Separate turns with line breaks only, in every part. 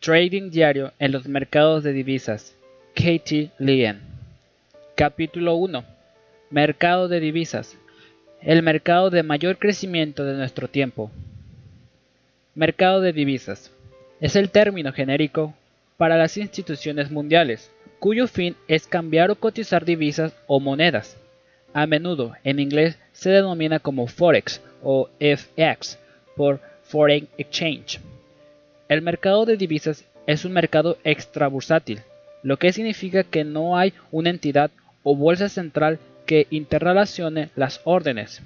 Trading diario en los mercados de divisas. Katie Lien. Capítulo 1. Mercado de divisas. El mercado de mayor crecimiento de nuestro tiempo. Mercado de divisas. Es el término genérico para las instituciones mundiales, cuyo fin es cambiar o cotizar divisas o monedas. A menudo en inglés se denomina como Forex o FX por Foreign Exchange. El mercado de divisas es un mercado extrabursátil, lo que significa que no hay una entidad o bolsa central que interrelacione las órdenes.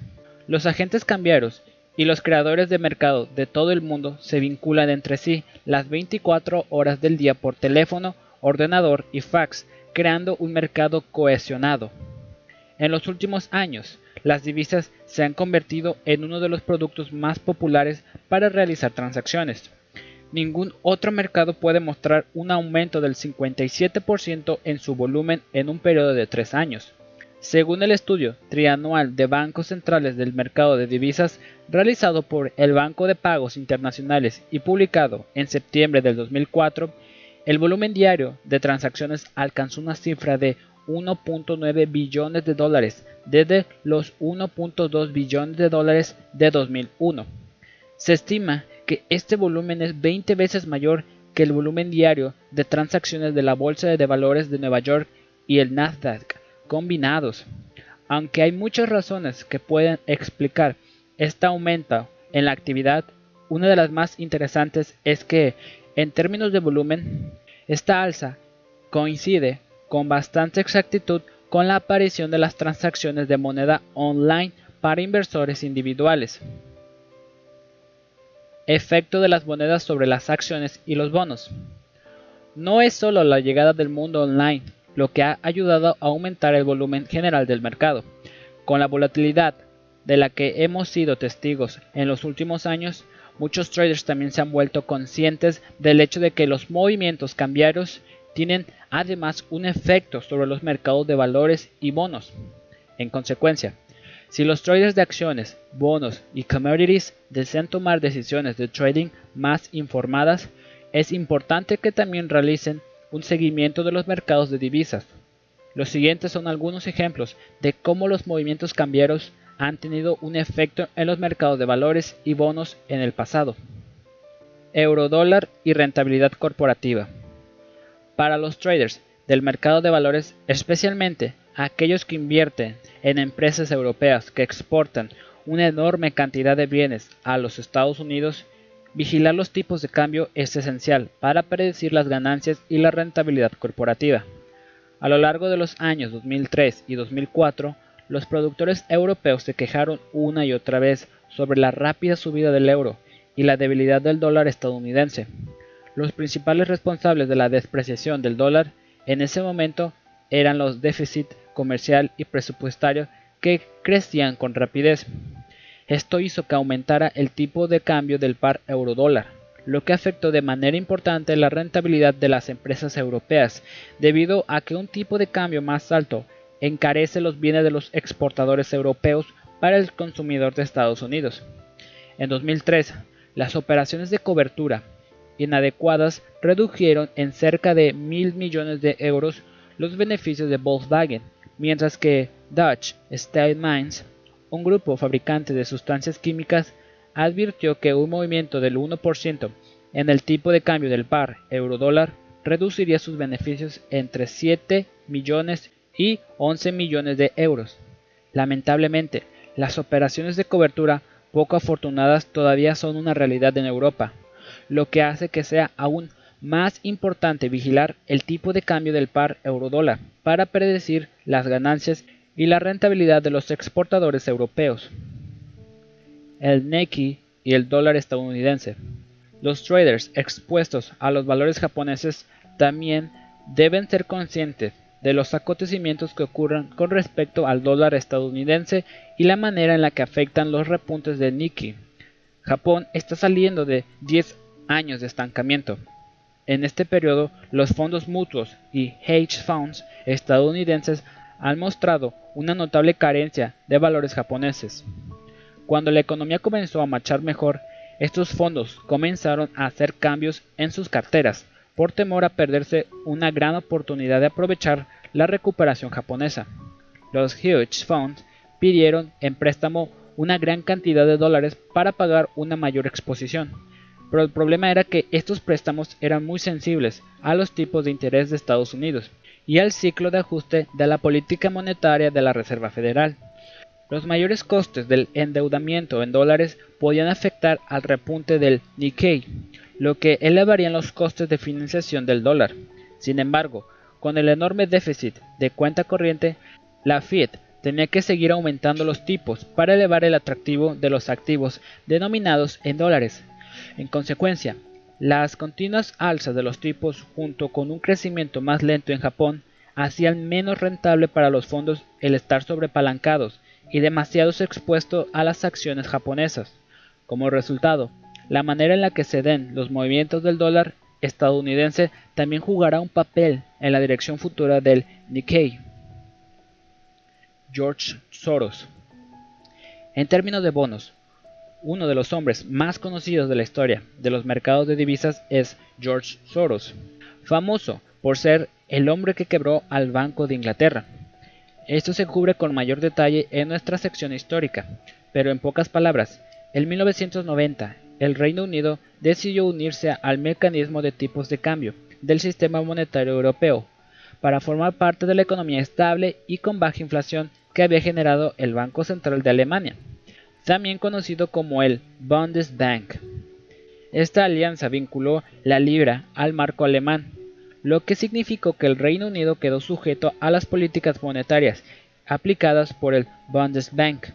Los agentes cambiarios y los creadores de mercado de todo el mundo se vinculan entre sí las 24 horas del día por teléfono, ordenador y fax, creando un mercado cohesionado. En los últimos años, las divisas se han convertido en uno de los productos más populares para realizar transacciones ningún otro mercado puede mostrar un aumento del 57% en su volumen en un periodo de tres años. Según el estudio trianual de bancos centrales del mercado de divisas realizado por el Banco de Pagos Internacionales y publicado en septiembre del 2004, el volumen diario de transacciones alcanzó una cifra de 1.9 billones de dólares desde los 1.2 billones de dólares de 2001. Se estima que este volumen es 20 veces mayor que el volumen diario de transacciones de la Bolsa de Valores de Nueva York y el Nasdaq combinados. Aunque hay muchas razones que pueden explicar este aumento en la actividad, una de las más interesantes es que, en términos de volumen, esta alza coincide con bastante exactitud con la aparición de las transacciones de moneda online para inversores individuales efecto de las monedas sobre las acciones y los bonos. No es solo la llegada del mundo online lo que ha ayudado a aumentar el volumen general del mercado. Con la volatilidad de la que hemos sido testigos en los últimos años, muchos traders también se han vuelto conscientes del hecho de que los movimientos cambiarios tienen además un efecto sobre los mercados de valores y bonos. En consecuencia, si los traders de acciones, bonos y commodities desean tomar decisiones de trading más informadas, es importante que también realicen un seguimiento de los mercados de divisas. Los siguientes son algunos ejemplos de cómo los movimientos cambiarios han tenido un efecto en los mercados de valores y bonos en el pasado. Eurodólar y rentabilidad corporativa. Para los traders del mercado de valores, especialmente aquellos que invierten en empresas europeas que exportan una enorme cantidad de bienes a los Estados Unidos, vigilar los tipos de cambio es esencial para predecir las ganancias y la rentabilidad corporativa. A lo largo de los años 2003 y 2004, los productores europeos se quejaron una y otra vez sobre la rápida subida del euro y la debilidad del dólar estadounidense. Los principales responsables de la despreciación del dólar en ese momento eran los déficits comercial y presupuestario que crecían con rapidez. Esto hizo que aumentara el tipo de cambio del par euro-dólar, lo que afectó de manera importante la rentabilidad de las empresas europeas, debido a que un tipo de cambio más alto encarece los bienes de los exportadores europeos para el consumidor de Estados Unidos. En 2003, las operaciones de cobertura inadecuadas redujeron en cerca de mil millones de euros los beneficios de Volkswagen, mientras que Dutch Steel Mines, un grupo fabricante de sustancias químicas, advirtió que un movimiento del 1% en el tipo de cambio del par euro-dólar reduciría sus beneficios entre 7 millones y 11 millones de euros. Lamentablemente, las operaciones de cobertura poco afortunadas todavía son una realidad en Europa, lo que hace que sea aún más importante vigilar el tipo de cambio del par euro-dólar para predecir las ganancias y la rentabilidad de los exportadores europeos. El Neki y el dólar estadounidense. Los traders expuestos a los valores japoneses también deben ser conscientes de los acontecimientos que ocurran con respecto al dólar estadounidense y la manera en la que afectan los repuntes de Nikkei. Japón está saliendo de 10 años de estancamiento en este periodo, los fondos mutuos y hedge funds estadounidenses han mostrado una notable carencia de valores japoneses. Cuando la economía comenzó a marchar mejor, estos fondos comenzaron a hacer cambios en sus carteras por temor a perderse una gran oportunidad de aprovechar la recuperación japonesa. Los hedge funds pidieron en préstamo una gran cantidad de dólares para pagar una mayor exposición, pero el problema era que estos préstamos eran muy sensibles a los tipos de interés de Estados Unidos y al ciclo de ajuste de la política monetaria de la Reserva Federal. Los mayores costes del endeudamiento en dólares podían afectar al repunte del Nikkei, lo que elevaría los costes de financiación del dólar. Sin embargo, con el enorme déficit de cuenta corriente, la Fed tenía que seguir aumentando los tipos para elevar el atractivo de los activos denominados en dólares. En consecuencia, las continuas alzas de los tipos junto con un crecimiento más lento en Japón hacían menos rentable para los fondos el estar sobrepalancados y demasiados expuestos a las acciones japonesas. Como resultado, la manera en la que se den los movimientos del dólar estadounidense también jugará un papel en la dirección futura del Nikkei. George Soros. En términos de bonos, uno de los hombres más conocidos de la historia de los mercados de divisas es George Soros, famoso por ser el hombre que quebró al Banco de Inglaterra. Esto se cubre con mayor detalle en nuestra sección histórica, pero en pocas palabras, en 1990 el Reino Unido decidió unirse al mecanismo de tipos de cambio del sistema monetario europeo para formar parte de la economía estable y con baja inflación que había generado el Banco Central de Alemania, también conocido como el Bundesbank. Esta alianza vinculó la libra al marco alemán lo que significó que el Reino Unido quedó sujeto a las políticas monetarias aplicadas por el Bundesbank.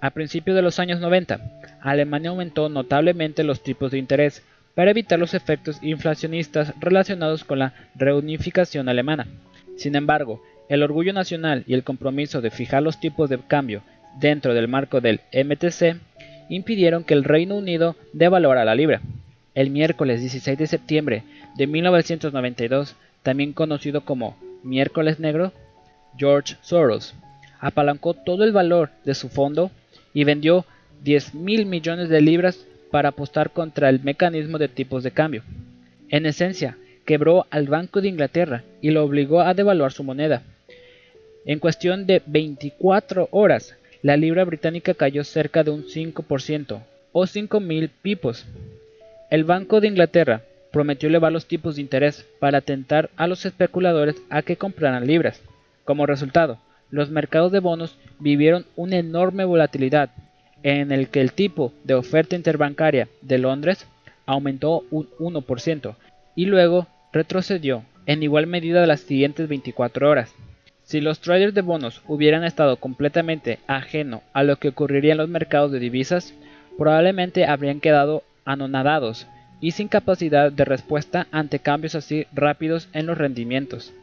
A principios de los años 90, Alemania aumentó notablemente los tipos de interés para evitar los efectos inflacionistas relacionados con la reunificación alemana. Sin embargo, el orgullo nacional y el compromiso de fijar los tipos de cambio dentro del marco del MTC impidieron que el Reino Unido devaluara la libra. El miércoles 16 de septiembre de 1992, también conocido como Miércoles Negro, George Soros apalancó todo el valor de su fondo y vendió 10 mil millones de libras para apostar contra el mecanismo de tipos de cambio. En esencia, quebró al Banco de Inglaterra y lo obligó a devaluar su moneda. En cuestión de 24 horas, la libra británica cayó cerca de un 5% o 5 mil pipos. El Banco de Inglaterra prometió elevar los tipos de interés para atentar a los especuladores a que compraran libras. Como resultado, los mercados de bonos vivieron una enorme volatilidad, en el que el tipo de oferta interbancaria de Londres aumentó un 1% y luego retrocedió en igual medida las siguientes 24 horas. Si los traders de bonos hubieran estado completamente ajeno a lo que ocurriría en los mercados de divisas, probablemente habrían quedado anonadados y sin capacidad de respuesta ante cambios así rápidos en los rendimientos.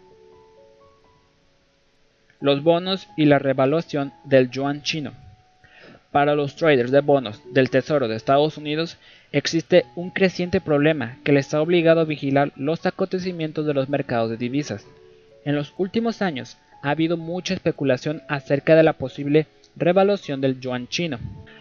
Los bonos y la revaluación del yuan chino. Para los traders de bonos del Tesoro de Estados Unidos existe un creciente problema que les ha obligado a vigilar los acontecimientos de los mercados de divisas. En los últimos años ha habido mucha especulación acerca de la posible revaluación del yuan chino.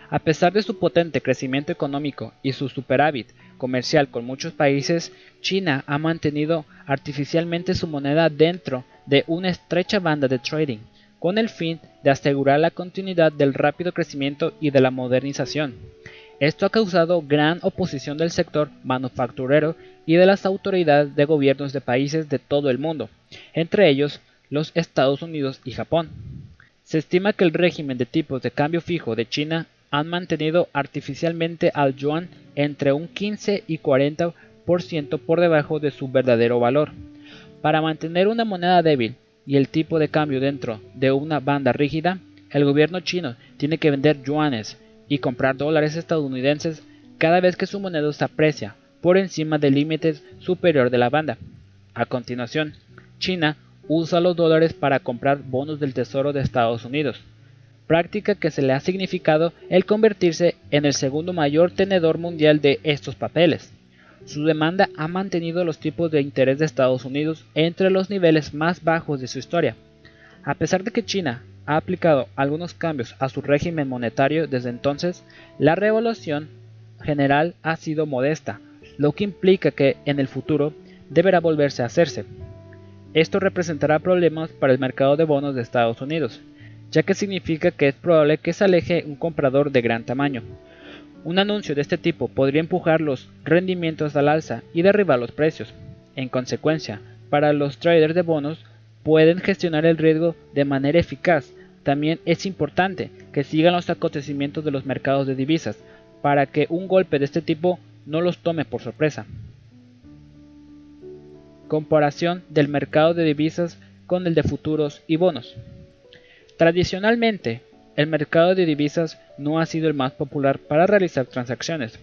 A pesar de su potente crecimiento económico y su superávit comercial con muchos países, China ha mantenido artificialmente su moneda dentro de una estrecha banda de trading, con el fin de asegurar la continuidad del rápido crecimiento y de la modernización. Esto ha causado gran oposición del sector manufacturero y de las autoridades de gobiernos de países de todo el mundo, entre ellos los Estados Unidos y Japón. Se estima que el régimen de tipos de cambio fijo de China han mantenido artificialmente al yuan entre un 15 y 40% por debajo de su verdadero valor. Para mantener una moneda débil y el tipo de cambio dentro de una banda rígida, el gobierno chino tiene que vender yuanes y comprar dólares estadounidenses cada vez que su moneda se aprecia por encima del límite superior de la banda. A continuación, China usa los dólares para comprar bonos del Tesoro de Estados Unidos, práctica que se le ha significado el convertirse en el segundo mayor tenedor mundial de estos papeles. Su demanda ha mantenido los tipos de interés de Estados Unidos entre los niveles más bajos de su historia. A pesar de que China ha aplicado algunos cambios a su régimen monetario desde entonces, la revolución general ha sido modesta, lo que implica que en el futuro deberá volverse a hacerse. Esto representará problemas para el mercado de bonos de Estados Unidos, ya que significa que es probable que se aleje un comprador de gran tamaño. Un anuncio de este tipo podría empujar los rendimientos al alza y derribar los precios. En consecuencia, para los traders de bonos pueden gestionar el riesgo de manera eficaz. También es importante que sigan los acontecimientos de los mercados de divisas para que un golpe de este tipo no los tome por sorpresa. Comparación del mercado de divisas con el de futuros y bonos. Tradicionalmente, el mercado de divisas no ha sido el más popular para realizar transacciones,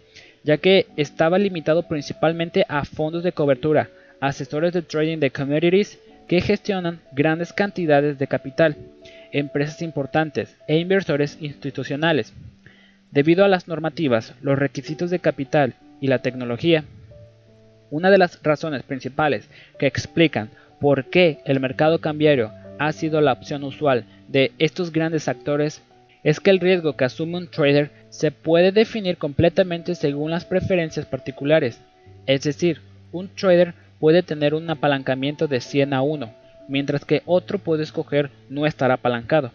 ya que estaba limitado principalmente a fondos de cobertura, asesores de trading de commodities que gestionan grandes cantidades de capital, empresas importantes e inversores institucionales. Debido a las normativas, los requisitos de capital y la tecnología, una de las razones principales que explican por qué el mercado cambiario ha sido la opción usual de estos grandes actores es que el riesgo que asume un trader se puede definir completamente según las preferencias particulares. Es decir, un trader puede tener un apalancamiento de 100 a 1, mientras que otro puede escoger no estar apalancado.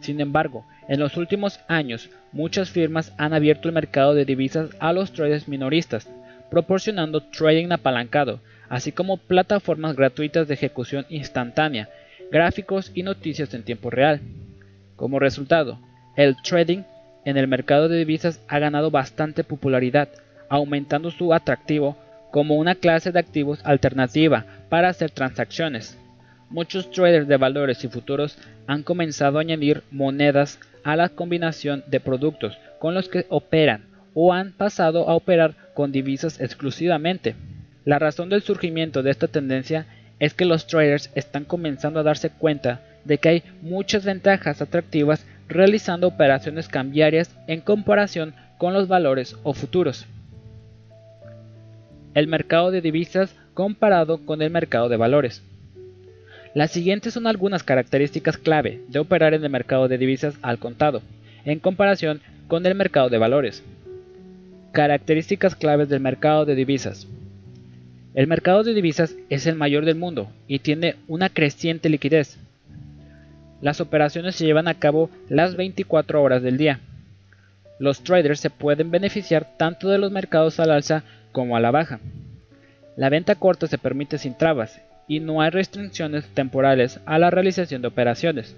Sin embargo, en los últimos años, muchas firmas han abierto el mercado de divisas a los traders minoristas, proporcionando trading apalancado, así como plataformas gratuitas de ejecución instantánea, gráficos y noticias en tiempo real. Como resultado, el trading en el mercado de divisas ha ganado bastante popularidad, aumentando su atractivo como una clase de activos alternativa para hacer transacciones. Muchos traders de valores y futuros han comenzado a añadir monedas a la combinación de productos con los que operan o han pasado a operar con divisas exclusivamente. La razón del surgimiento de esta tendencia es que los traders están comenzando a darse cuenta de que hay muchas ventajas atractivas realizando operaciones cambiarias en comparación con los valores o futuros el mercado de divisas comparado con el mercado de valores. Las siguientes son algunas características clave de operar en el mercado de divisas al contado, en comparación con el mercado de valores. Características claves del mercado de divisas. El mercado de divisas es el mayor del mundo y tiene una creciente liquidez. Las operaciones se llevan a cabo las 24 horas del día. Los traders se pueden beneficiar tanto de los mercados al alza como a la baja. La venta corta se permite sin trabas y no hay restricciones temporales a la realización de operaciones.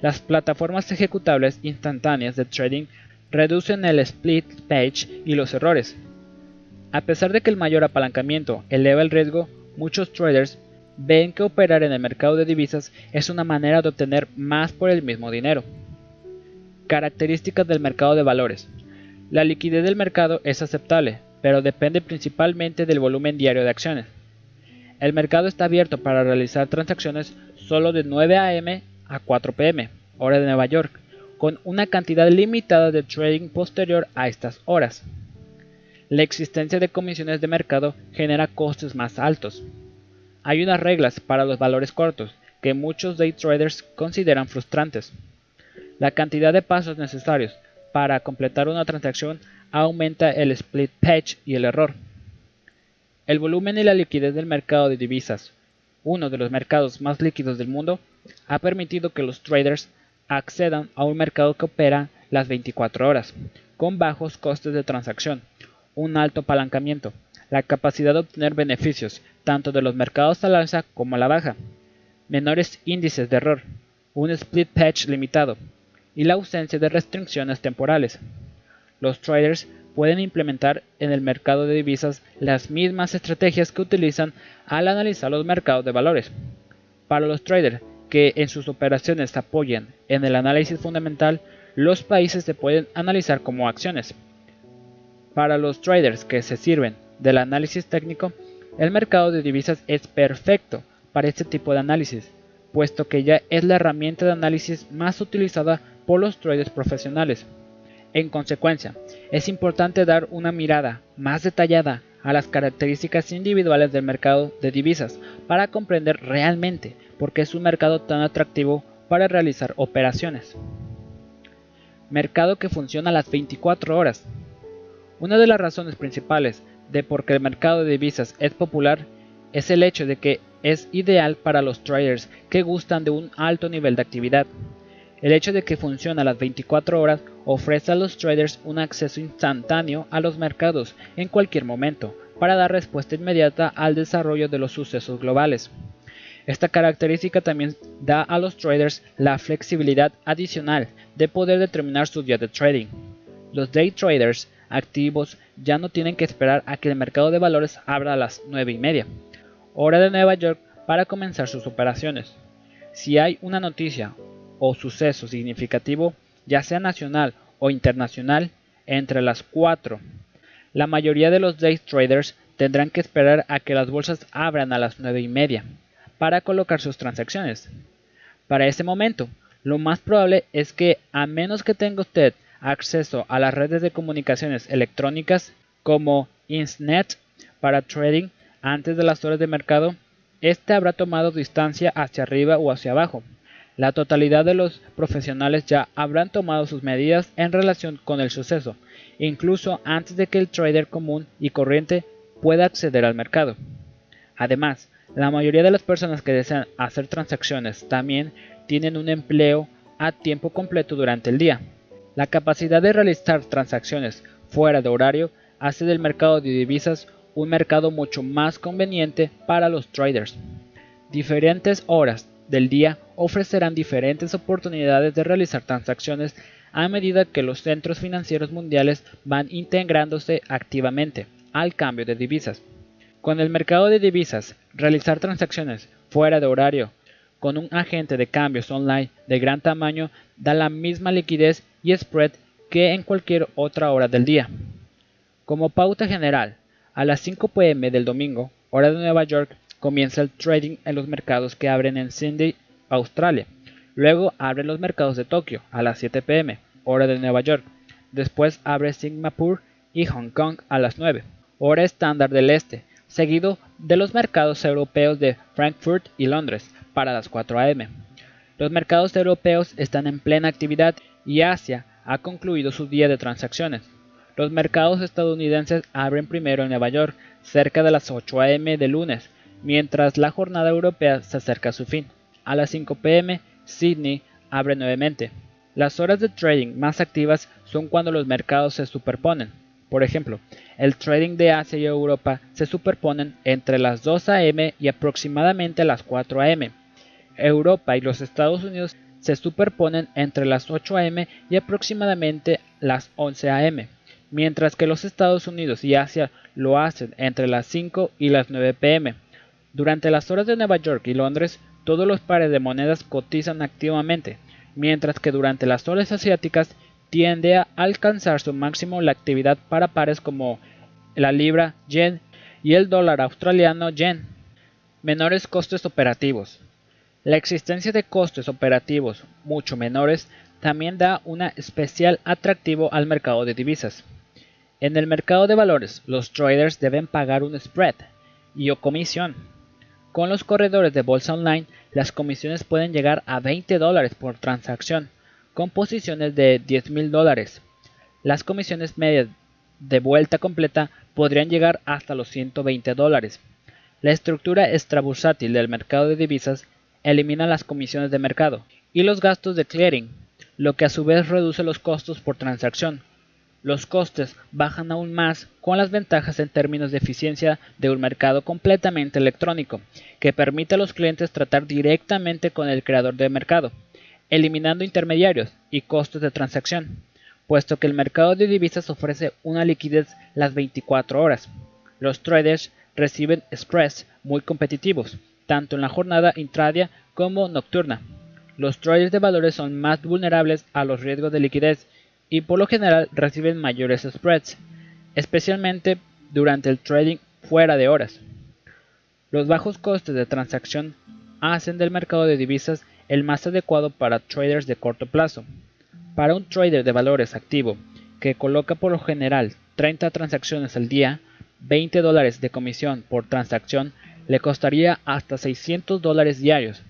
Las plataformas ejecutables instantáneas de trading reducen el split page y los errores. A pesar de que el mayor apalancamiento eleva el riesgo, muchos traders ven que operar en el mercado de divisas es una manera de obtener más por el mismo dinero. Características del mercado de valores. La liquidez del mercado es aceptable, pero depende principalmente del volumen diario de acciones. El mercado está abierto para realizar transacciones solo de 9 a.m. a 4 p.m., hora de Nueva York, con una cantidad limitada de trading posterior a estas horas. La existencia de comisiones de mercado genera costes más altos. Hay unas reglas para los valores cortos que muchos day traders consideran frustrantes. La cantidad de pasos necesarios para completar una transacción aumenta el split patch y el error. El volumen y la liquidez del mercado de divisas, uno de los mercados más líquidos del mundo, ha permitido que los traders accedan a un mercado que opera las 24 horas, con bajos costes de transacción, un alto apalancamiento, la capacidad de obtener beneficios tanto de los mercados al alza como a la baja, menores índices de error, un split patch limitado y la ausencia de restricciones temporales los traders pueden implementar en el mercado de divisas las mismas estrategias que utilizan al analizar los mercados de valores. Para los traders que en sus operaciones se apoyan en el análisis fundamental, los países se pueden analizar como acciones. Para los traders que se sirven del análisis técnico, el mercado de divisas es perfecto para este tipo de análisis, puesto que ya es la herramienta de análisis más utilizada por los traders profesionales. En consecuencia, es importante dar una mirada más detallada a las características individuales del mercado de divisas para comprender realmente por qué es un mercado tan atractivo para realizar operaciones. Mercado que funciona a las 24 horas. Una de las razones principales de por qué el mercado de divisas es popular es el hecho de que es ideal para los traders que gustan de un alto nivel de actividad. El hecho de que funciona a las 24 horas ofrece a los traders un acceso instantáneo a los mercados en cualquier momento para dar respuesta inmediata al desarrollo de los sucesos globales. Esta característica también da a los traders la flexibilidad adicional de poder determinar su día de trading. Los day traders activos ya no tienen que esperar a que el mercado de valores abra a las 9 y media, hora de Nueva York, para comenzar sus operaciones. Si hay una noticia o suceso significativo, ya sea nacional o internacional, entre las 4. La mayoría de los day traders tendrán que esperar a que las bolsas abran a las 9 y media para colocar sus transacciones. Para ese momento, lo más probable es que, a menos que tenga usted acceso a las redes de comunicaciones electrónicas como Insnet para trading antes de las horas de mercado, este habrá tomado distancia hacia arriba o hacia abajo. La totalidad de los profesionales ya habrán tomado sus medidas en relación con el suceso, incluso antes de que el trader común y corriente pueda acceder al mercado. Además, la mayoría de las personas que desean hacer transacciones también tienen un empleo a tiempo completo durante el día. La capacidad de realizar transacciones fuera de horario hace del mercado de divisas un mercado mucho más conveniente para los traders. Diferentes horas del día ofrecerán diferentes oportunidades de realizar transacciones a medida que los centros financieros mundiales van integrándose activamente al cambio de divisas. Con el mercado de divisas, realizar transacciones fuera de horario con un agente de cambios online de gran tamaño da la misma liquidez y spread que en cualquier otra hora del día. Como pauta general, a las 5 pm del domingo, hora de Nueva York, comienza el trading en los mercados que abren en Sydney, Australia. Luego abren los mercados de Tokio a las 7 pm, hora de Nueva York. Después abre Singapur y Hong Kong a las 9, hora estándar del este, seguido de los mercados europeos de Frankfurt y Londres para las 4 am. Los mercados europeos están en plena actividad y Asia ha concluido su día de transacciones. Los mercados estadounidenses abren primero en Nueva York cerca de las 8 am de lunes, mientras la jornada europea se acerca a su fin. A las 5 pm, Sydney abre nuevamente. Las horas de trading más activas son cuando los mercados se superponen. Por ejemplo, el trading de Asia y Europa se superponen entre las 2 a.m. y aproximadamente las 4 a.m. Europa y los Estados Unidos se superponen entre las 8 a.m. y aproximadamente las 11 a.m., mientras que los Estados Unidos y Asia lo hacen entre las 5 y las 9 p.m. Durante las horas de Nueva York y Londres, todos los pares de monedas cotizan activamente, mientras que durante las horas asiáticas tiende a alcanzar su máximo la actividad para pares como la libra yen y el dólar australiano yen. Menores costes operativos. La existencia de costes operativos mucho menores también da un especial atractivo al mercado de divisas. En el mercado de valores, los traders deben pagar un spread y o comisión. Con los corredores de bolsa online, las comisiones pueden llegar a 20 dólares por transacción con posiciones de 10 mil dólares. Las comisiones medias de vuelta completa podrían llegar hasta los 120 dólares. La estructura extrabursátil del mercado de divisas elimina las comisiones de mercado y los gastos de clearing, lo que a su vez reduce los costos por transacción. Los costes bajan aún más con las ventajas en términos de eficiencia de un mercado completamente electrónico, que permite a los clientes tratar directamente con el creador de mercado eliminando intermediarios y costos de transacción, puesto que el mercado de divisas ofrece una liquidez las 24 horas. Los traders reciben spreads muy competitivos, tanto en la jornada intradia como nocturna. Los traders de valores son más vulnerables a los riesgos de liquidez y por lo general reciben mayores spreads, especialmente durante el trading fuera de horas. Los bajos costes de transacción hacen del mercado de divisas el más adecuado para traders de corto plazo. Para un trader de valores activo que coloca por lo general 30 transacciones al día, 20 dólares de comisión por transacción le costaría hasta 600 dólares diarios.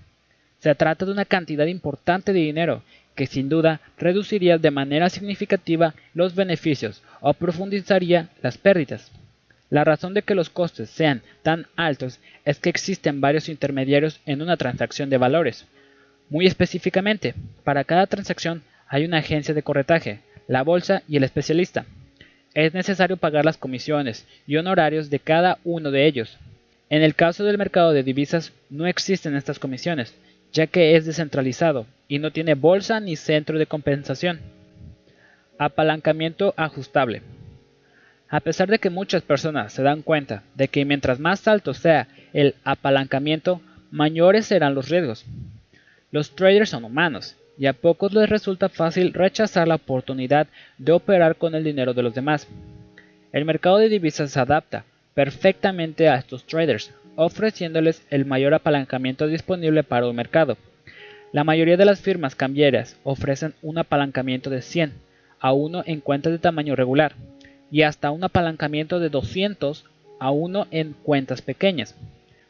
Se trata de una cantidad importante de dinero que sin duda reduciría de manera significativa los beneficios o profundizaría las pérdidas. La razón de que los costes sean tan altos es que existen varios intermediarios en una transacción de valores. Muy específicamente, para cada transacción hay una agencia de corretaje, la bolsa y el especialista. Es necesario pagar las comisiones y honorarios de cada uno de ellos. En el caso del mercado de divisas no existen estas comisiones, ya que es descentralizado y no tiene bolsa ni centro de compensación. Apalancamiento ajustable. A pesar de que muchas personas se dan cuenta de que mientras más alto sea el apalancamiento, mayores serán los riesgos. Los traders son humanos y a pocos les resulta fácil rechazar la oportunidad de operar con el dinero de los demás. El mercado de divisas se adapta perfectamente a estos traders, ofreciéndoles el mayor apalancamiento disponible para un mercado. La mayoría de las firmas cambiarias ofrecen un apalancamiento de 100 a 1 en cuentas de tamaño regular y hasta un apalancamiento de 200 a 1 en cuentas pequeñas.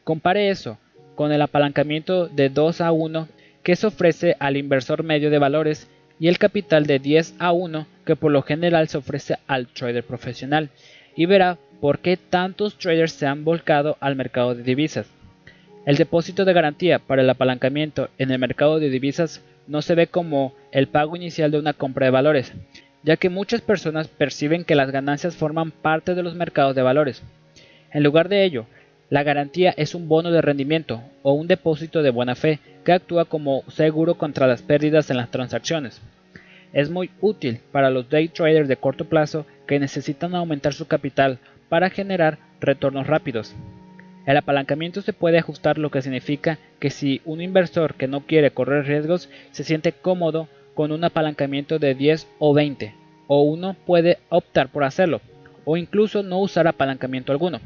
Compare eso con el apalancamiento de 2 a 1 que se ofrece al inversor medio de valores y el capital de 10 a 1 que por lo general se ofrece al trader profesional y verá por qué tantos traders se han volcado al mercado de divisas. El depósito de garantía para el apalancamiento en el mercado de divisas no se ve como el pago inicial de una compra de valores, ya que muchas personas perciben que las ganancias forman parte de los mercados de valores. En lugar de ello, la garantía es un bono de rendimiento o un depósito de buena fe que actúa como seguro contra las pérdidas en las transacciones. Es muy útil para los day traders de corto plazo que necesitan aumentar su capital para generar retornos rápidos. El apalancamiento se puede ajustar lo que significa que si un inversor que no quiere correr riesgos se siente cómodo con un apalancamiento de 10 o 20, o uno puede optar por hacerlo, o incluso no usar apalancamiento alguno.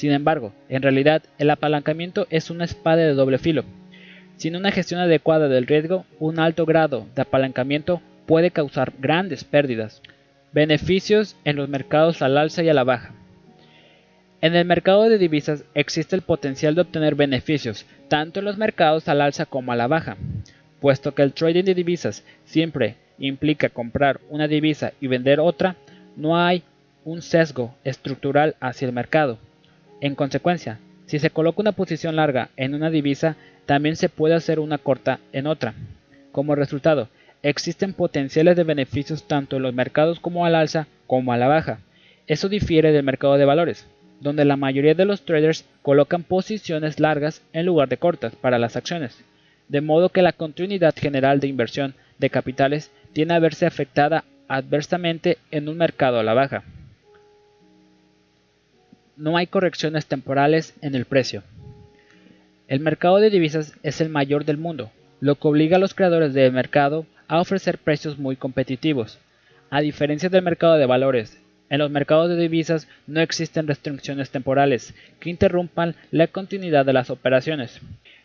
Sin embargo, en realidad el apalancamiento es una espada de doble filo. Sin una gestión adecuada del riesgo, un alto grado de apalancamiento puede causar grandes pérdidas. Beneficios en los mercados al alza y a la baja. En el mercado de divisas existe el potencial de obtener beneficios tanto en los mercados al alza como a la baja, puesto que el trading de divisas siempre implica comprar una divisa y vender otra, no hay un sesgo estructural hacia el mercado. En consecuencia, si se coloca una posición larga en una divisa, también se puede hacer una corta en otra. Como resultado, existen potenciales de beneficios tanto en los mercados como al alza como a la baja. Eso difiere del mercado de valores, donde la mayoría de los traders colocan posiciones largas en lugar de cortas para las acciones, de modo que la continuidad general de inversión de capitales tiene a verse afectada adversamente en un mercado a la baja no hay correcciones temporales en el precio. El mercado de divisas es el mayor del mundo, lo que obliga a los creadores del mercado a ofrecer precios muy competitivos. A diferencia del mercado de valores, en los mercados de divisas no existen restricciones temporales que interrumpan la continuidad de las operaciones.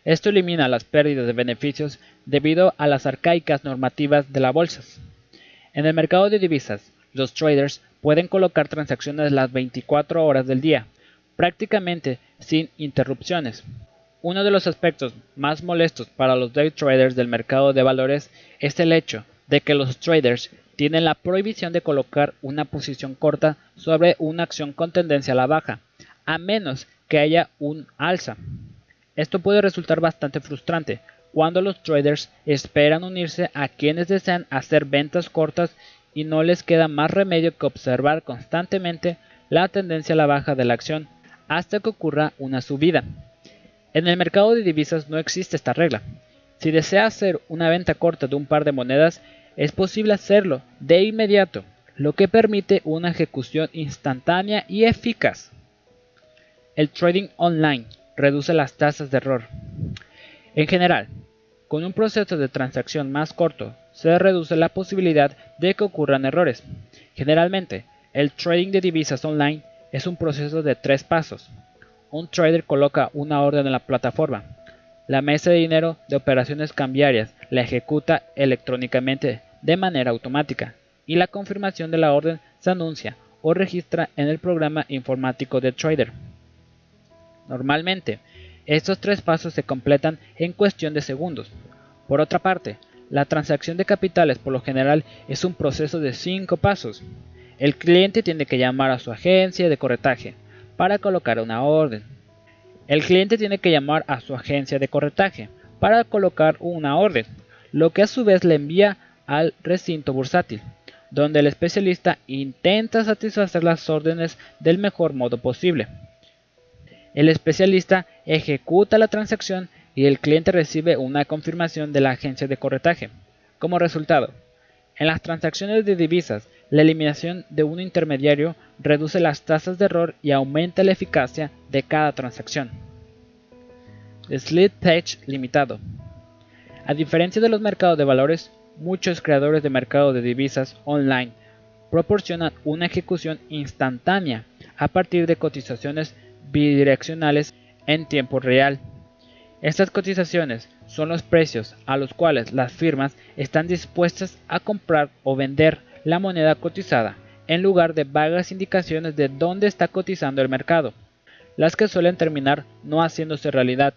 Esto elimina las pérdidas de beneficios debido a las arcaicas normativas de la bolsa. En el mercado de divisas, los traders pueden colocar transacciones las 24 horas del día, prácticamente sin interrupciones. Uno de los aspectos más molestos para los day traders del mercado de valores es el hecho de que los traders tienen la prohibición de colocar una posición corta sobre una acción con tendencia a la baja, a menos que haya un alza. Esto puede resultar bastante frustrante cuando los traders esperan unirse a quienes desean hacer ventas cortas y no les queda más remedio que observar constantemente la tendencia a la baja de la acción hasta que ocurra una subida. En el mercado de divisas no existe esta regla. Si desea hacer una venta corta de un par de monedas, es posible hacerlo de inmediato, lo que permite una ejecución instantánea y eficaz. El trading online reduce las tasas de error. En general, con un proceso de transacción más corto, se reduce la posibilidad de que ocurran errores. Generalmente, el trading de divisas online es un proceso de tres pasos. Un trader coloca una orden en la plataforma. La mesa de dinero de operaciones cambiarias la ejecuta electrónicamente de manera automática y la confirmación de la orden se anuncia o registra en el programa informático de trader. Normalmente, estos tres pasos se completan en cuestión de segundos. Por otra parte, la transacción de capitales por lo general es un proceso de cinco pasos. el cliente tiene que llamar a su agencia de corretaje para colocar una orden. El cliente tiene que llamar a su agencia de corretaje para colocar una orden, lo que a su vez le envía al recinto bursátil, donde el especialista intenta satisfacer las órdenes del mejor modo posible. El especialista ejecuta la transacción y el cliente recibe una confirmación de la agencia de corretaje. Como resultado, en las transacciones de divisas, la eliminación de un intermediario reduce las tasas de error y aumenta la eficacia de cada transacción. Slit Page Limitado. A diferencia de los mercados de valores, muchos creadores de mercado de divisas online proporcionan una ejecución instantánea a partir de cotizaciones bidireccionales en tiempo real. Estas cotizaciones son los precios a los cuales las firmas están dispuestas a comprar o vender la moneda cotizada, en lugar de vagas indicaciones de dónde está cotizando el mercado, las que suelen terminar no haciéndose realidad.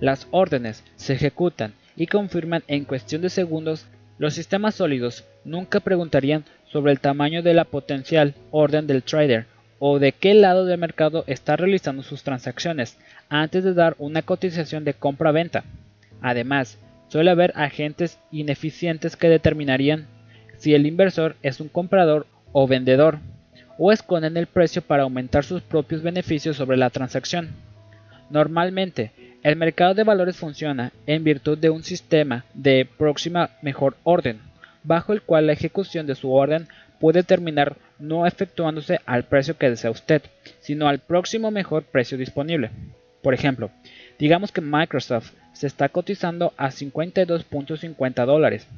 Las órdenes se ejecutan y confirman en cuestión de segundos. Los sistemas sólidos nunca preguntarían sobre el tamaño de la potencial orden del trader o de qué lado del mercado está realizando sus transacciones antes de dar una cotización de compra-venta. Además, suele haber agentes ineficientes que determinarían si el inversor es un comprador o vendedor, o esconden el precio para aumentar sus propios beneficios sobre la transacción. Normalmente, el mercado de valores funciona en virtud de un sistema de próxima mejor orden, bajo el cual la ejecución de su orden puede terminar no efectuándose al precio que desea usted, sino al próximo mejor precio disponible. Por ejemplo, digamos que Microsoft se está cotizando a 52.50 dólares.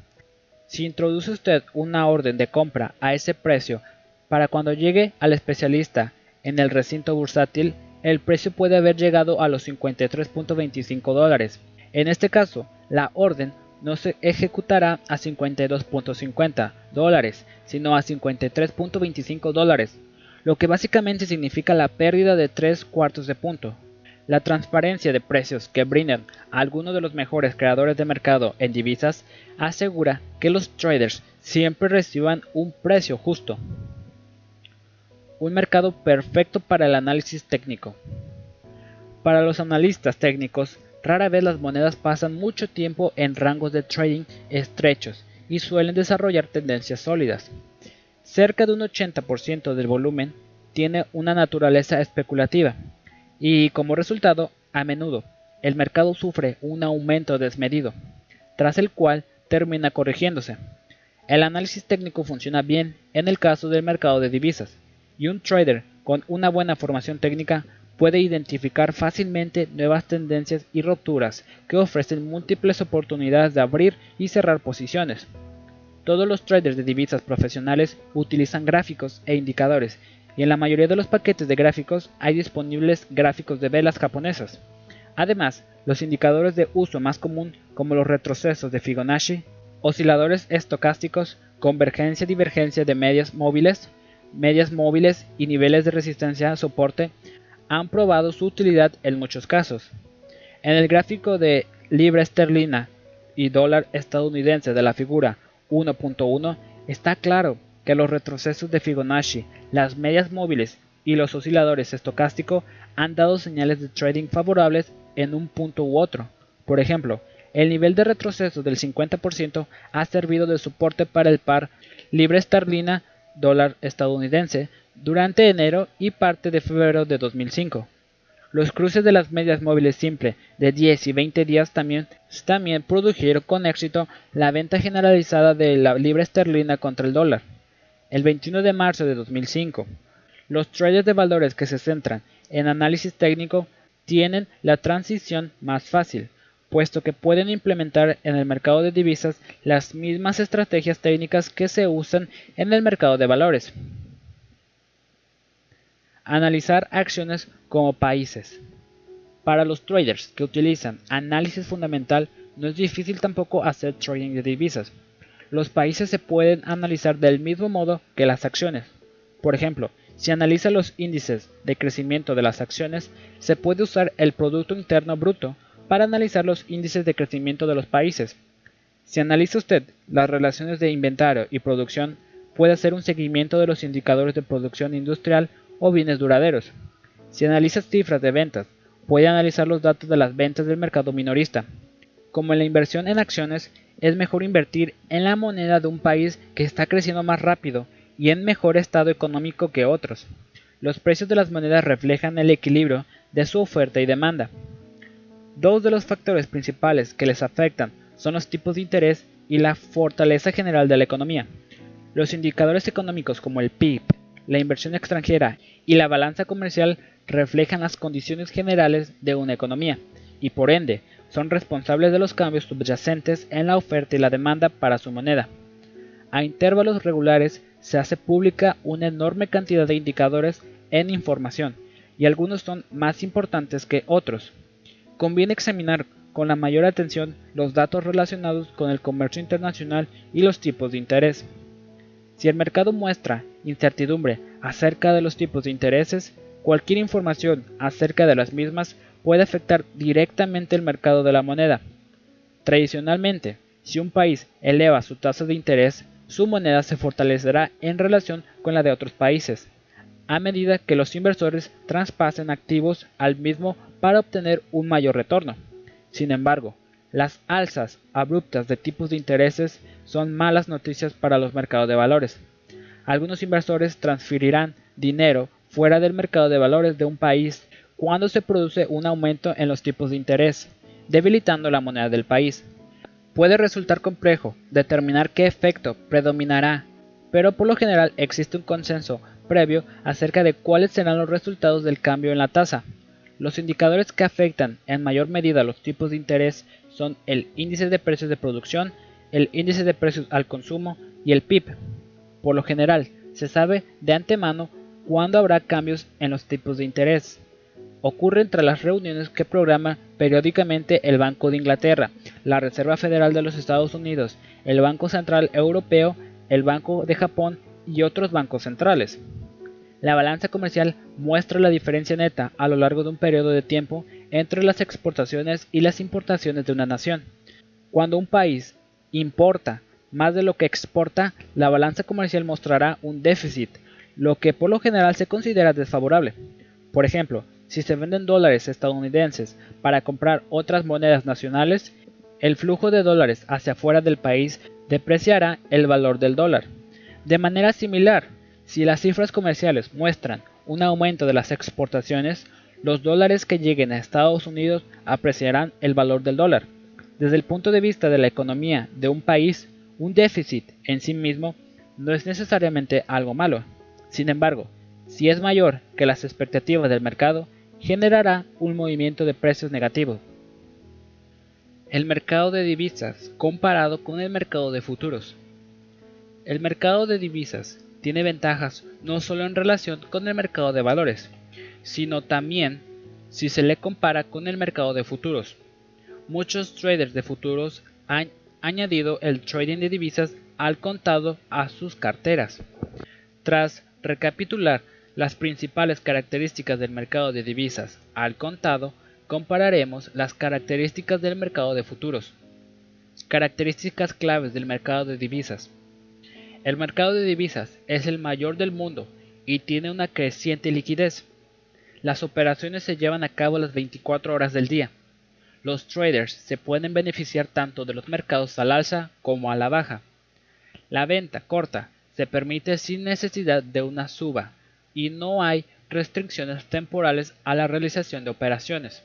Si introduce usted una orden de compra a ese precio, para cuando llegue al especialista en el recinto bursátil, el precio puede haber llegado a los 53.25 dólares. En este caso, la orden no se ejecutará a 52.50 dólares, sino a 53.25 dólares, lo que básicamente significa la pérdida de 3 cuartos de punto. La transparencia de precios que brindan algunos de los mejores creadores de mercado en divisas asegura que los traders siempre reciban un precio justo. Un mercado perfecto para el análisis técnico. Para los analistas técnicos, Rara vez las monedas pasan mucho tiempo en rangos de trading estrechos y suelen desarrollar tendencias sólidas. Cerca de un 80% del volumen tiene una naturaleza especulativa y como resultado, a menudo, el mercado sufre un aumento desmedido, tras el cual termina corrigiéndose. El análisis técnico funciona bien en el caso del mercado de divisas, y un trader con una buena formación técnica puede identificar fácilmente nuevas tendencias y rupturas que ofrecen múltiples oportunidades de abrir y cerrar posiciones. Todos los traders de divisas profesionales utilizan gráficos e indicadores y en la mayoría de los paquetes de gráficos hay disponibles gráficos de velas japonesas. Además, los indicadores de uso más común como los retrocesos de Fibonacci, osciladores estocásticos, convergencia y divergencia de medias móviles, medias móviles y niveles de resistencia soporte han probado su utilidad en muchos casos. En el gráfico de libra esterlina y dólar estadounidense de la figura 1.1 está claro que los retrocesos de Fibonacci, las medias móviles y los osciladores estocásticos han dado señales de trading favorables en un punto u otro. Por ejemplo, el nivel de retroceso del 50% ha servido de soporte para el par libra esterlina dólar estadounidense durante enero y parte de febrero de 2005. Los cruces de las medias móviles simple de 10 y 20 días también, también produjeron con éxito la venta generalizada de la libra esterlina contra el dólar. El 21 de marzo de 2005, los traders de valores que se centran en análisis técnico tienen la transición más fácil, puesto que pueden implementar en el mercado de divisas las mismas estrategias técnicas que se usan en el mercado de valores. Analizar acciones como países. Para los traders que utilizan análisis fundamental, no es difícil tampoco hacer trading de divisas. Los países se pueden analizar del mismo modo que las acciones. Por ejemplo, si analiza los índices de crecimiento de las acciones, se puede usar el Producto Interno Bruto para analizar los índices de crecimiento de los países. Si analiza usted las relaciones de inventario y producción, puede hacer un seguimiento de los indicadores de producción industrial o bienes duraderos. Si analizas cifras de ventas, puede analizar los datos de las ventas del mercado minorista. Como en la inversión en acciones, es mejor invertir en la moneda de un país que está creciendo más rápido y en mejor estado económico que otros. Los precios de las monedas reflejan el equilibrio de su oferta y demanda. Dos de los factores principales que les afectan son los tipos de interés y la fortaleza general de la economía. Los indicadores económicos como el PIB, la inversión extranjera y la balanza comercial reflejan las condiciones generales de una economía y por ende son responsables de los cambios subyacentes en la oferta y la demanda para su moneda. A intervalos regulares se hace pública una enorme cantidad de indicadores en información y algunos son más importantes que otros. Conviene examinar con la mayor atención los datos relacionados con el comercio internacional y los tipos de interés. Si el mercado muestra incertidumbre acerca de los tipos de intereses, cualquier información acerca de las mismas puede afectar directamente el mercado de la moneda. Tradicionalmente, si un país eleva su tasa de interés, su moneda se fortalecerá en relación con la de otros países, a medida que los inversores traspasen activos al mismo para obtener un mayor retorno. Sin embargo, las alzas abruptas de tipos de intereses son malas noticias para los mercados de valores. Algunos inversores transferirán dinero fuera del mercado de valores de un país cuando se produce un aumento en los tipos de interés, debilitando la moneda del país. Puede resultar complejo determinar qué efecto predominará, pero por lo general existe un consenso previo acerca de cuáles serán los resultados del cambio en la tasa. Los indicadores que afectan en mayor medida los tipos de interés son el índice de precios de producción, el índice de precios al consumo y el PIB. Por lo general, se sabe de antemano cuándo habrá cambios en los tipos de interés. Ocurre entre las reuniones que programa periódicamente el Banco de Inglaterra, la Reserva Federal de los Estados Unidos, el Banco Central Europeo, el Banco de Japón y otros bancos centrales. La balanza comercial muestra la diferencia neta a lo largo de un periodo de tiempo entre las exportaciones y las importaciones de una nación. Cuando un país importa más de lo que exporta, la balanza comercial mostrará un déficit, lo que por lo general se considera desfavorable. Por ejemplo, si se venden dólares estadounidenses para comprar otras monedas nacionales, el flujo de dólares hacia afuera del país depreciará el valor del dólar. De manera similar, si las cifras comerciales muestran un aumento de las exportaciones, los dólares que lleguen a Estados Unidos apreciarán el valor del dólar. Desde el punto de vista de la economía de un país, un déficit en sí mismo no es necesariamente algo malo. Sin embargo, si es mayor que las expectativas del mercado, generará un movimiento de precios negativo. El mercado de divisas comparado con el mercado de futuros. El mercado de divisas tiene ventajas no solo en relación con el mercado de valores, sino también si se le compara con el mercado de futuros. Muchos traders de futuros han añadido el trading de divisas al contado a sus carteras. Tras recapitular las principales características del mercado de divisas al contado, compararemos las características del mercado de futuros. Características claves del mercado de divisas. El mercado de divisas es el mayor del mundo y tiene una creciente liquidez. Las operaciones se llevan a cabo las 24 horas del día. Los traders se pueden beneficiar tanto de los mercados al alza como a la baja. La venta corta se permite sin necesidad de una suba y no hay restricciones temporales a la realización de operaciones.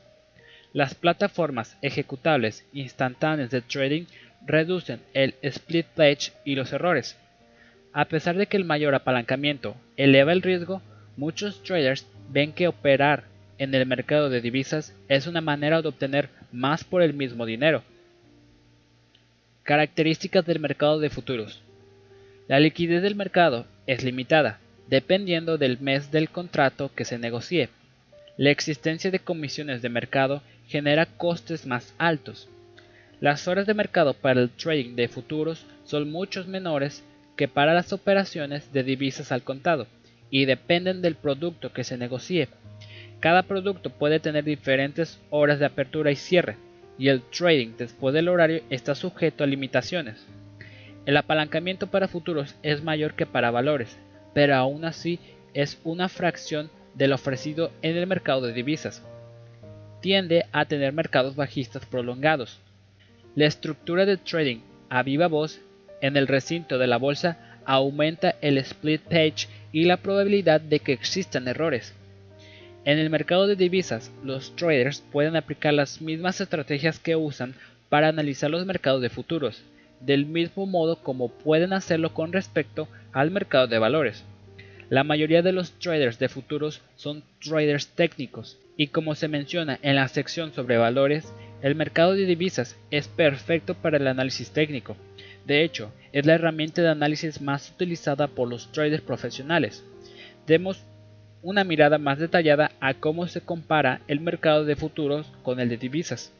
Las plataformas ejecutables instantáneas de trading reducen el split pledge y los errores. A pesar de que el mayor apalancamiento eleva el riesgo, muchos traders ven que operar en el mercado de divisas es una manera de obtener más por el mismo dinero. Características del mercado de futuros. La liquidez del mercado es limitada, dependiendo del mes del contrato que se negocie. La existencia de comisiones de mercado genera costes más altos. Las horas de mercado para el trading de futuros son mucho menores que para las operaciones de divisas al contado y dependen del producto que se negocie. Cada producto puede tener diferentes horas de apertura y cierre, y el trading después del horario está sujeto a limitaciones. El apalancamiento para futuros es mayor que para valores, pero aún así es una fracción del ofrecido en el mercado de divisas. Tiende a tener mercados bajistas prolongados. La estructura de trading a viva voz en el recinto de la bolsa aumenta el split page y la probabilidad de que existan errores. En el mercado de divisas, los traders pueden aplicar las mismas estrategias que usan para analizar los mercados de futuros, del mismo modo como pueden hacerlo con respecto al mercado de valores. La mayoría de los traders de futuros son traders técnicos y como se menciona en la sección sobre valores, el mercado de divisas es perfecto para el análisis técnico. De hecho, es la herramienta de análisis más utilizada por los traders profesionales. Demos una mirada más detallada a cómo se compara el mercado de futuros con el de divisas.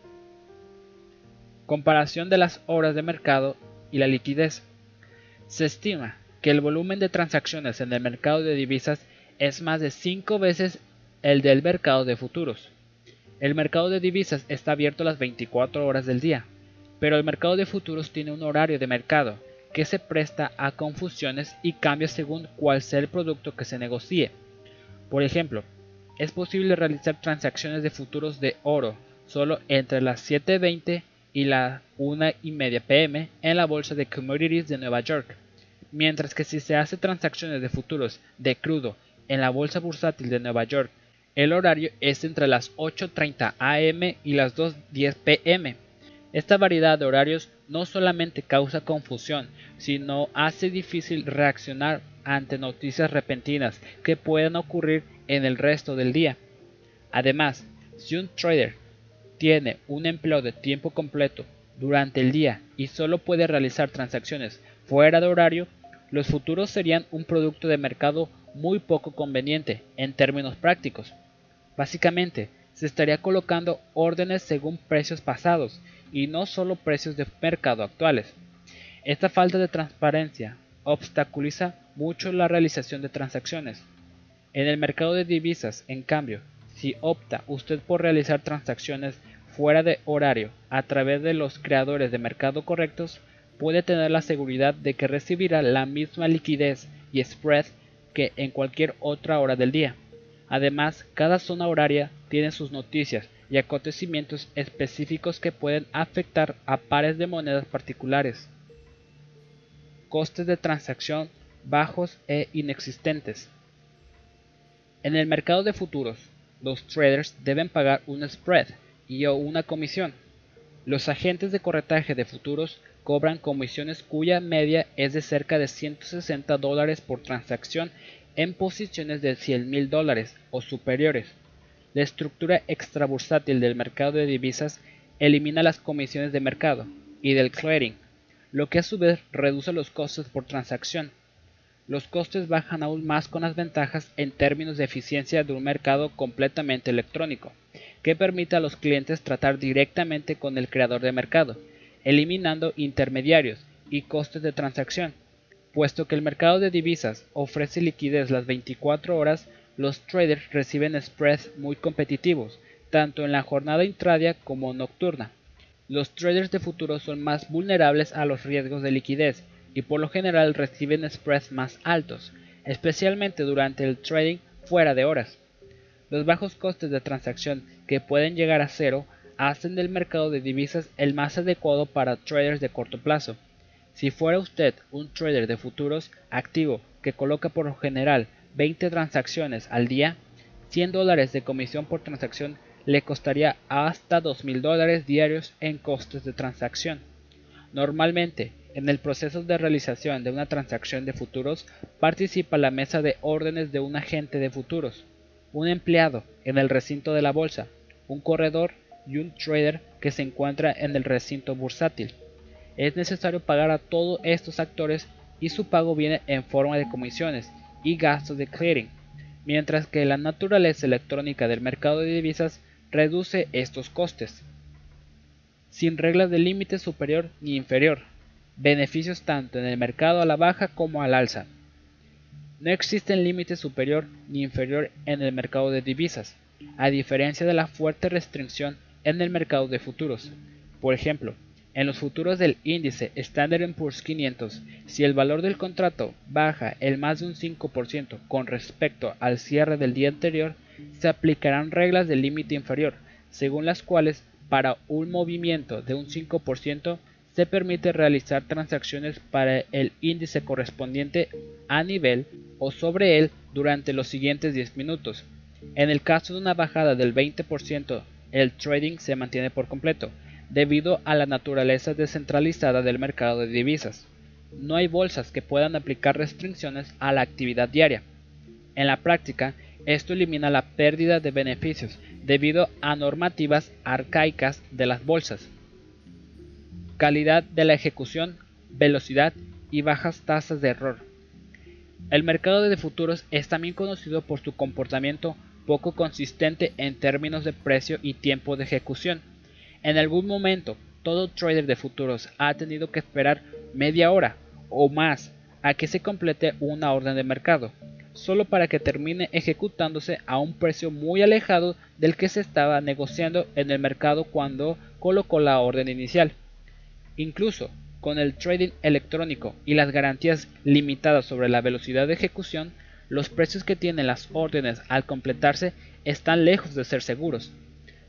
Comparación de las horas de mercado y la liquidez. Se estima que el volumen de transacciones en el mercado de divisas es más de 5 veces el del mercado de futuros. El mercado de divisas está abierto las 24 horas del día, pero el mercado de futuros tiene un horario de mercado que se presta a confusiones y cambia según cuál sea el producto que se negocie. Por ejemplo, es posible realizar transacciones de futuros de oro solo entre las 7.20 y las 1.30 pm en la bolsa de commodities de Nueva York, mientras que si se hace transacciones de futuros de crudo en la bolsa bursátil de Nueva York, el horario es entre las 8.30 am y las 2.10 pm. Esta variedad de horarios no solamente causa confusión, sino hace difícil reaccionar ante noticias repentinas que puedan ocurrir en el resto del día. Además, si un trader tiene un empleo de tiempo completo durante el día y solo puede realizar transacciones fuera de horario, los futuros serían un producto de mercado muy poco conveniente en términos prácticos. Básicamente, se estaría colocando órdenes según precios pasados y no solo precios de mercado actuales. Esta falta de transparencia obstaculiza mucho la realización de transacciones. En el mercado de divisas, en cambio, si opta usted por realizar transacciones fuera de horario a través de los creadores de mercado correctos, puede tener la seguridad de que recibirá la misma liquidez y spread que en cualquier otra hora del día. Además, cada zona horaria tiene sus noticias y acontecimientos específicos que pueden afectar a pares de monedas particulares. Costes de transacción bajos e inexistentes. En el mercado de futuros, los traders deben pagar un spread y o una comisión. Los agentes de corretaje de futuros cobran comisiones cuya media es de cerca de 160 dólares por transacción en posiciones de 100 mil dólares o superiores. La estructura extrabursátil del mercado de divisas elimina las comisiones de mercado y del clearing, lo que a su vez reduce los costes por transacción los costes bajan aún más con las ventajas en términos de eficiencia de un mercado completamente electrónico, que permite a los clientes tratar directamente con el creador de mercado, eliminando intermediarios y costes de transacción. Puesto que el mercado de divisas ofrece liquidez las 24 horas, los traders reciben spreads muy competitivos, tanto en la jornada intradia como nocturna. Los traders de futuros son más vulnerables a los riesgos de liquidez, y por lo general reciben spreads más altos, especialmente durante el trading fuera de horas. Los bajos costes de transacción que pueden llegar a cero hacen del mercado de divisas el más adecuado para traders de corto plazo. Si fuera usted un trader de futuros activo que coloca por lo general 20 transacciones al día, 100 dólares de comisión por transacción le costaría hasta 2.000 dólares diarios en costes de transacción. Normalmente, en el proceso de realización de una transacción de futuros participa la mesa de órdenes de un agente de futuros, un empleado en el recinto de la bolsa, un corredor y un trader que se encuentra en el recinto bursátil. Es necesario pagar a todos estos actores y su pago viene en forma de comisiones y gastos de clearing, mientras que la naturaleza electrónica del mercado de divisas reduce estos costes, sin reglas de límite superior ni inferior, beneficios tanto en el mercado a la baja como al alza. No existen límite superior ni inferior en el mercado de divisas, a diferencia de la fuerte restricción en el mercado de futuros. Por ejemplo, En los futuros del índice Standard Poor's 500, si el valor del contrato baja el más de un 5% con respecto al cierre del día anterior, se aplicarán reglas de límite inferior, según las cuales para un movimiento de un 5% se permite realizar transacciones para el índice correspondiente a nivel o sobre él durante los siguientes 10 minutos. En el caso de una bajada del 20%, el trading se mantiene por completo debido a la naturaleza descentralizada del mercado de divisas. No hay bolsas que puedan aplicar restricciones a la actividad diaria. En la práctica, esto elimina la pérdida de beneficios debido a normativas arcaicas de las bolsas. Calidad de la ejecución, velocidad y bajas tasas de error. El mercado de futuros es también conocido por su comportamiento poco consistente en términos de precio y tiempo de ejecución. En algún momento, todo trader de futuros ha tenido que esperar media hora o más a que se complete una orden de mercado, solo para que termine ejecutándose a un precio muy alejado del que se estaba negociando en el mercado cuando colocó la orden inicial. Incluso con el trading electrónico y las garantías limitadas sobre la velocidad de ejecución, los precios que tienen las órdenes al completarse están lejos de ser seguros.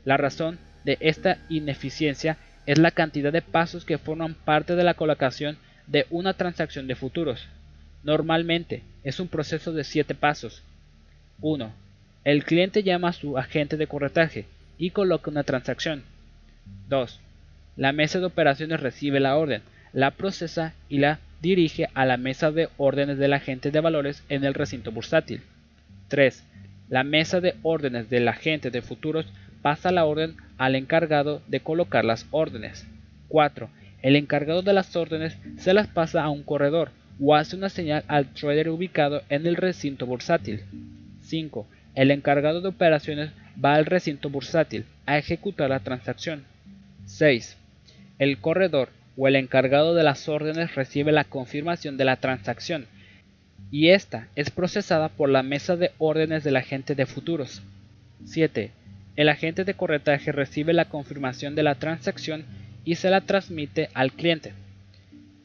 La razón de esta ineficiencia es la cantidad de pasos que forman parte de la colocación de una transacción de futuros. Normalmente es un proceso de 7 pasos. 1. El cliente llama a su agente de corretaje y coloca una transacción. 2. La mesa de operaciones recibe la orden, la procesa y la dirige a la mesa de órdenes del agente de valores en el recinto bursátil. 3. La mesa de órdenes del agente de futuros pasa la orden al encargado de colocar las órdenes. 4. El encargado de las órdenes se las pasa a un corredor o hace una señal al trader ubicado en el recinto bursátil. 5. El encargado de operaciones va al recinto bursátil a ejecutar la transacción. 6. El corredor o el encargado de las órdenes recibe la confirmación de la transacción y esta es procesada por la mesa de órdenes del agente de futuros. 7. El agente de corretaje recibe la confirmación de la transacción y se la transmite al cliente.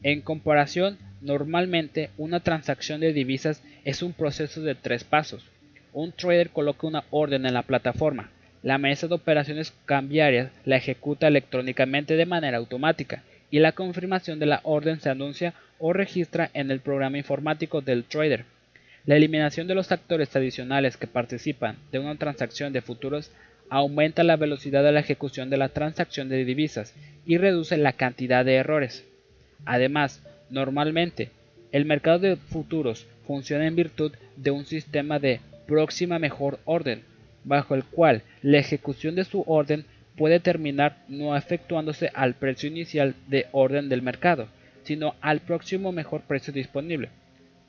En comparación, normalmente una transacción de divisas es un proceso de tres pasos. Un trader coloca una orden en la plataforma. La mesa de operaciones cambiarias la ejecuta electrónicamente de manera automática y la confirmación de la orden se anuncia o registra en el programa informático del trader. La eliminación de los actores adicionales que participan de una transacción de futuros aumenta la velocidad de la ejecución de la transacción de divisas y reduce la cantidad de errores. Además, normalmente, el mercado de futuros funciona en virtud de un sistema de próxima mejor orden, bajo el cual la ejecución de su orden puede terminar no efectuándose al precio inicial de orden del mercado, sino al próximo mejor precio disponible.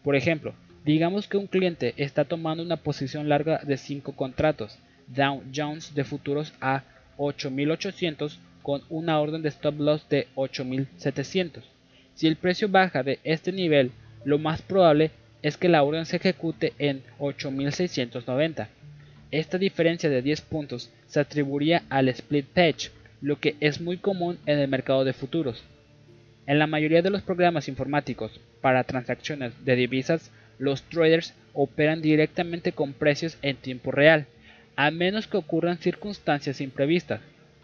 Por ejemplo, digamos que un cliente está tomando una posición larga de 5 contratos Dow Jones de futuros a 8800 con una orden de stop loss de 8700. Si el precio baja de este nivel, lo más probable es que la orden se ejecute en 8690. Esta diferencia de 10 puntos se atribuiría al split page, lo que es muy común en el mercado de futuros. En la mayoría de los programas informáticos para transacciones de divisas, los traders operan directamente con precios en tiempo real, a menos que ocurran circunstancias imprevistas.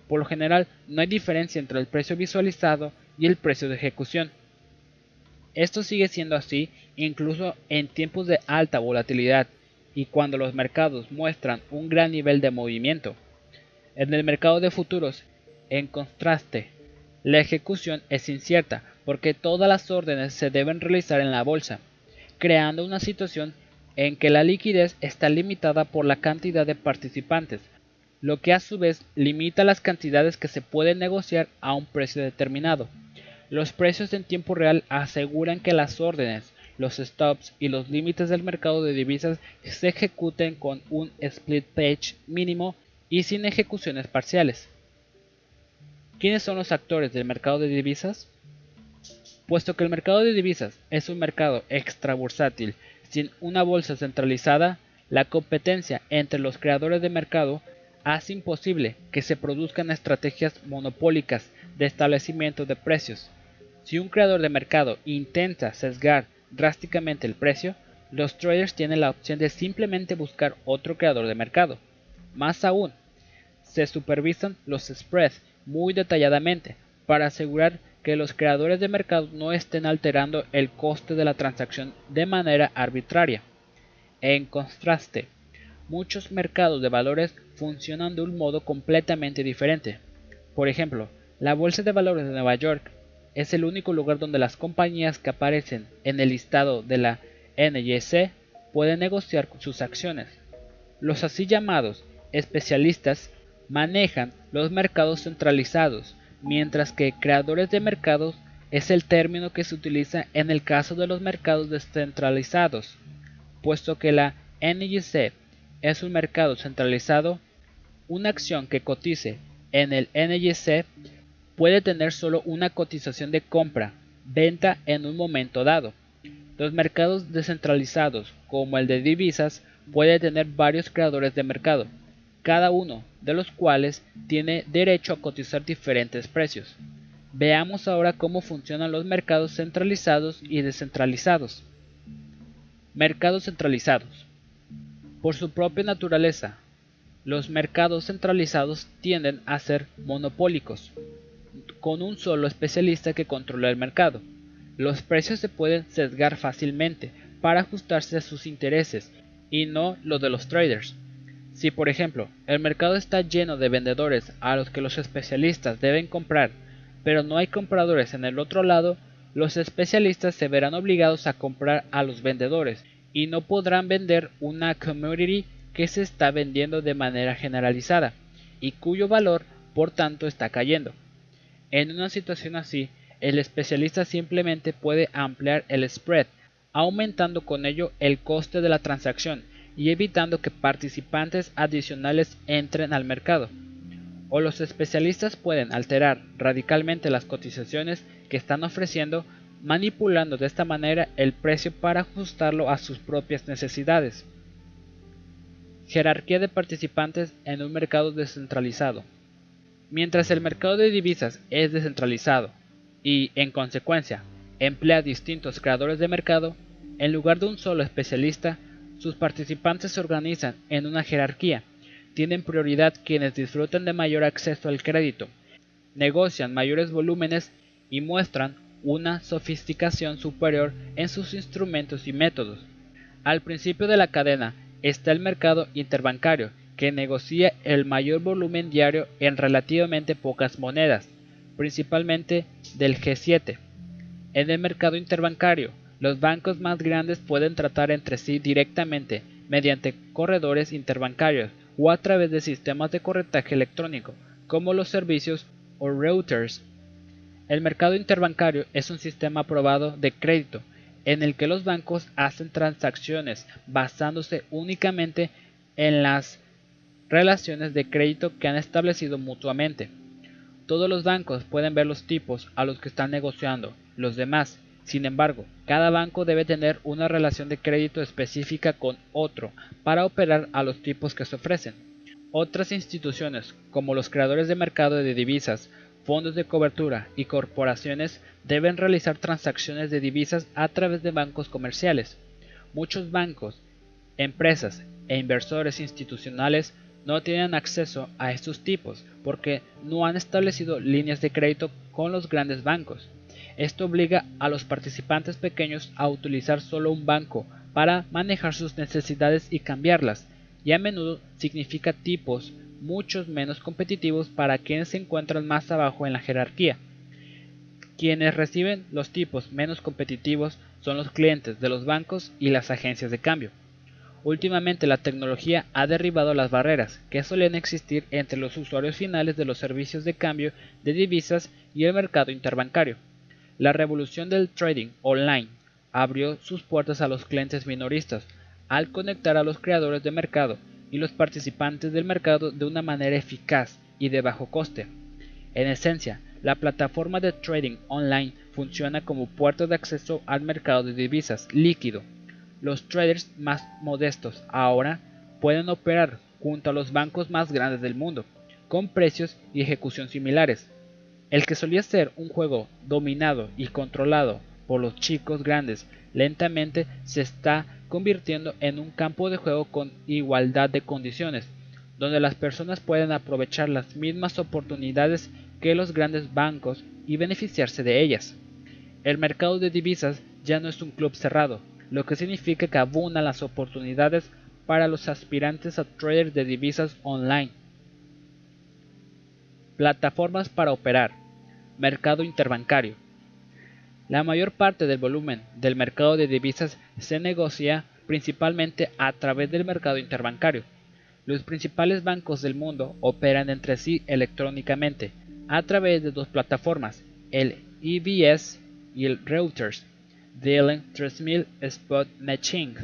Por lo general, no hay diferencia entre el precio visualizado y el precio de ejecución. Esto sigue siendo así incluso en tiempos de alta volatilidad y cuando los mercados muestran un gran nivel de movimiento. En el mercado de futuros, en contraste, la ejecución es incierta porque todas las órdenes se deben realizar en la bolsa, creando una situación en que la liquidez está limitada por la cantidad de participantes, lo que a su vez limita las cantidades que se pueden negociar a un precio determinado. Los precios en tiempo real aseguran que las órdenes, los stops y los límites del mercado de divisas se ejecuten con un split page mínimo y sin ejecuciones parciales. ¿Quiénes son los actores del mercado de divisas? Puesto que el mercado de divisas es un mercado extra bursátil sin una bolsa centralizada, la competencia entre los creadores de mercado hace imposible que se produzcan estrategias monopólicas de establecimiento de precios. Si un creador de mercado intenta sesgar drásticamente el precio, los traders tienen la opción de simplemente buscar otro creador de mercado. Más aún, se supervisan los spreads muy detalladamente para asegurar que los creadores de mercado no estén alterando el coste de la transacción de manera arbitraria. En contraste, muchos mercados de valores funcionan de un modo completamente diferente. Por ejemplo, la Bolsa de Valores de Nueva York es el único lugar donde las compañías que aparecen en el listado de la NYC pueden negociar sus acciones. Los así llamados especialistas manejan los mercados centralizados, mientras que creadores de mercados es el término que se utiliza en el caso de los mercados descentralizados, puesto que la NYC es un mercado centralizado, una acción que cotice en el NYC puede tener solo una cotización de compra, venta en un momento dado. Los mercados descentralizados, como el de divisas, puede tener varios creadores de mercado, cada uno de los cuales tiene derecho a cotizar diferentes precios. Veamos ahora cómo funcionan los mercados centralizados y descentralizados. Mercados centralizados. Por su propia naturaleza, los mercados centralizados tienden a ser monopólicos, con un solo especialista que controla el mercado. Los precios se pueden sesgar fácilmente para ajustarse a sus intereses y no los de los traders. Si por ejemplo el mercado está lleno de vendedores a los que los especialistas deben comprar, pero no hay compradores en el otro lado, los especialistas se verán obligados a comprar a los vendedores y no podrán vender una commodity que se está vendiendo de manera generalizada y cuyo valor por tanto está cayendo. En una situación así, el especialista simplemente puede ampliar el spread, aumentando con ello el coste de la transacción y evitando que participantes adicionales entren al mercado. O los especialistas pueden alterar radicalmente las cotizaciones que están ofreciendo, manipulando de esta manera el precio para ajustarlo a sus propias necesidades. Jerarquía de participantes en un mercado descentralizado. Mientras el mercado de divisas es descentralizado y, en consecuencia, emplea distintos creadores de mercado, en lugar de un solo especialista, sus participantes se organizan en una jerarquía. Tienen prioridad quienes disfrutan de mayor acceso al crédito, negocian mayores volúmenes y muestran una sofisticación superior en sus instrumentos y métodos. Al principio de la cadena está el mercado interbancario, que negocia el mayor volumen diario en relativamente pocas monedas, principalmente del G7. En el mercado interbancario, los bancos más grandes pueden tratar entre sí directamente mediante corredores interbancarios o a través de sistemas de corretaje electrónico, como los servicios o routers. El mercado interbancario es un sistema aprobado de crédito en el que los bancos hacen transacciones basándose únicamente en las relaciones de crédito que han establecido mutuamente. Todos los bancos pueden ver los tipos a los que están negociando, los demás sin embargo, cada banco debe tener una relación de crédito específica con otro para operar a los tipos que se ofrecen. Otras instituciones, como los creadores de mercado de divisas, fondos de cobertura y corporaciones, deben realizar transacciones de divisas a través de bancos comerciales. Muchos bancos, empresas e inversores institucionales no tienen acceso a estos tipos porque no han establecido líneas de crédito con los grandes bancos. Esto obliga a los participantes pequeños a utilizar solo un banco para manejar sus necesidades y cambiarlas, y a menudo significa tipos muchos menos competitivos para quienes se encuentran más abajo en la jerarquía. Quienes reciben los tipos menos competitivos son los clientes de los bancos y las agencias de cambio. Últimamente la tecnología ha derribado las barreras que solían existir entre los usuarios finales de los servicios de cambio de divisas y el mercado interbancario. La revolución del trading online abrió sus puertas a los clientes minoristas al conectar a los creadores de mercado y los participantes del mercado de una manera eficaz y de bajo coste. En esencia, la plataforma de trading online funciona como puerta de acceso al mercado de divisas líquido. Los traders más modestos ahora pueden operar junto a los bancos más grandes del mundo, con precios y ejecución similares. El que solía ser un juego dominado y controlado por los chicos grandes lentamente se está convirtiendo en un campo de juego con igualdad de condiciones, donde las personas pueden aprovechar las mismas oportunidades que los grandes bancos y beneficiarse de ellas. El mercado de divisas ya no es un club cerrado, lo que significa que abundan las oportunidades para los aspirantes a traders de divisas online. Plataformas para operar. Mercado interbancario. La mayor parte del volumen del mercado de divisas se negocia principalmente a través del mercado interbancario. Los principales bancos del mundo operan entre sí electrónicamente a través de dos plataformas, el EBS y el Reuters, Dealing 3000 Spot Matching.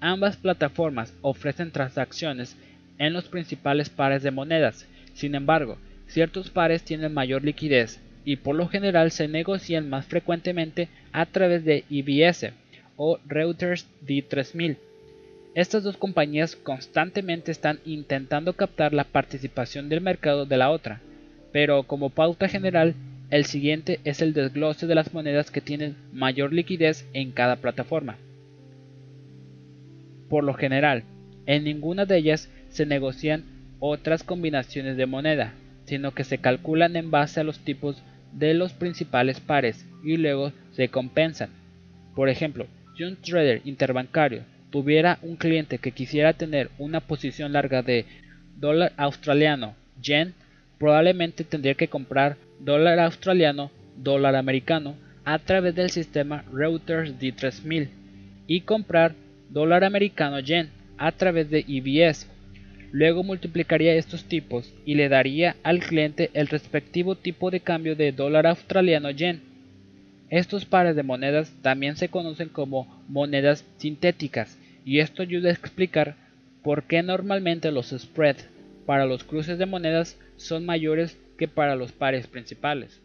Ambas plataformas ofrecen transacciones en los principales pares de monedas. Sin embargo, ciertos pares tienen mayor liquidez y por lo general se negocian más frecuentemente a través de EBS o Reuters D3000. Estas dos compañías constantemente están intentando captar la participación del mercado de la otra, pero como pauta general, el siguiente es el desglose de las monedas que tienen mayor liquidez en cada plataforma. Por lo general, en ninguna de ellas se negocian otras combinaciones de moneda, sino que se calculan en base a los tipos de los principales pares y luego se compensan. Por ejemplo, si un trader interbancario tuviera un cliente que quisiera tener una posición larga de dólar australiano, yen, probablemente tendría que comprar dólar australiano, dólar americano a través del sistema Reuters D3000 y comprar dólar americano yen a través de EBS Luego multiplicaría estos tipos y le daría al cliente el respectivo tipo de cambio de dólar australiano yen. Estos pares de monedas también se conocen como monedas sintéticas y esto ayuda a explicar por qué normalmente los spreads para los cruces de monedas son mayores que para los pares principales.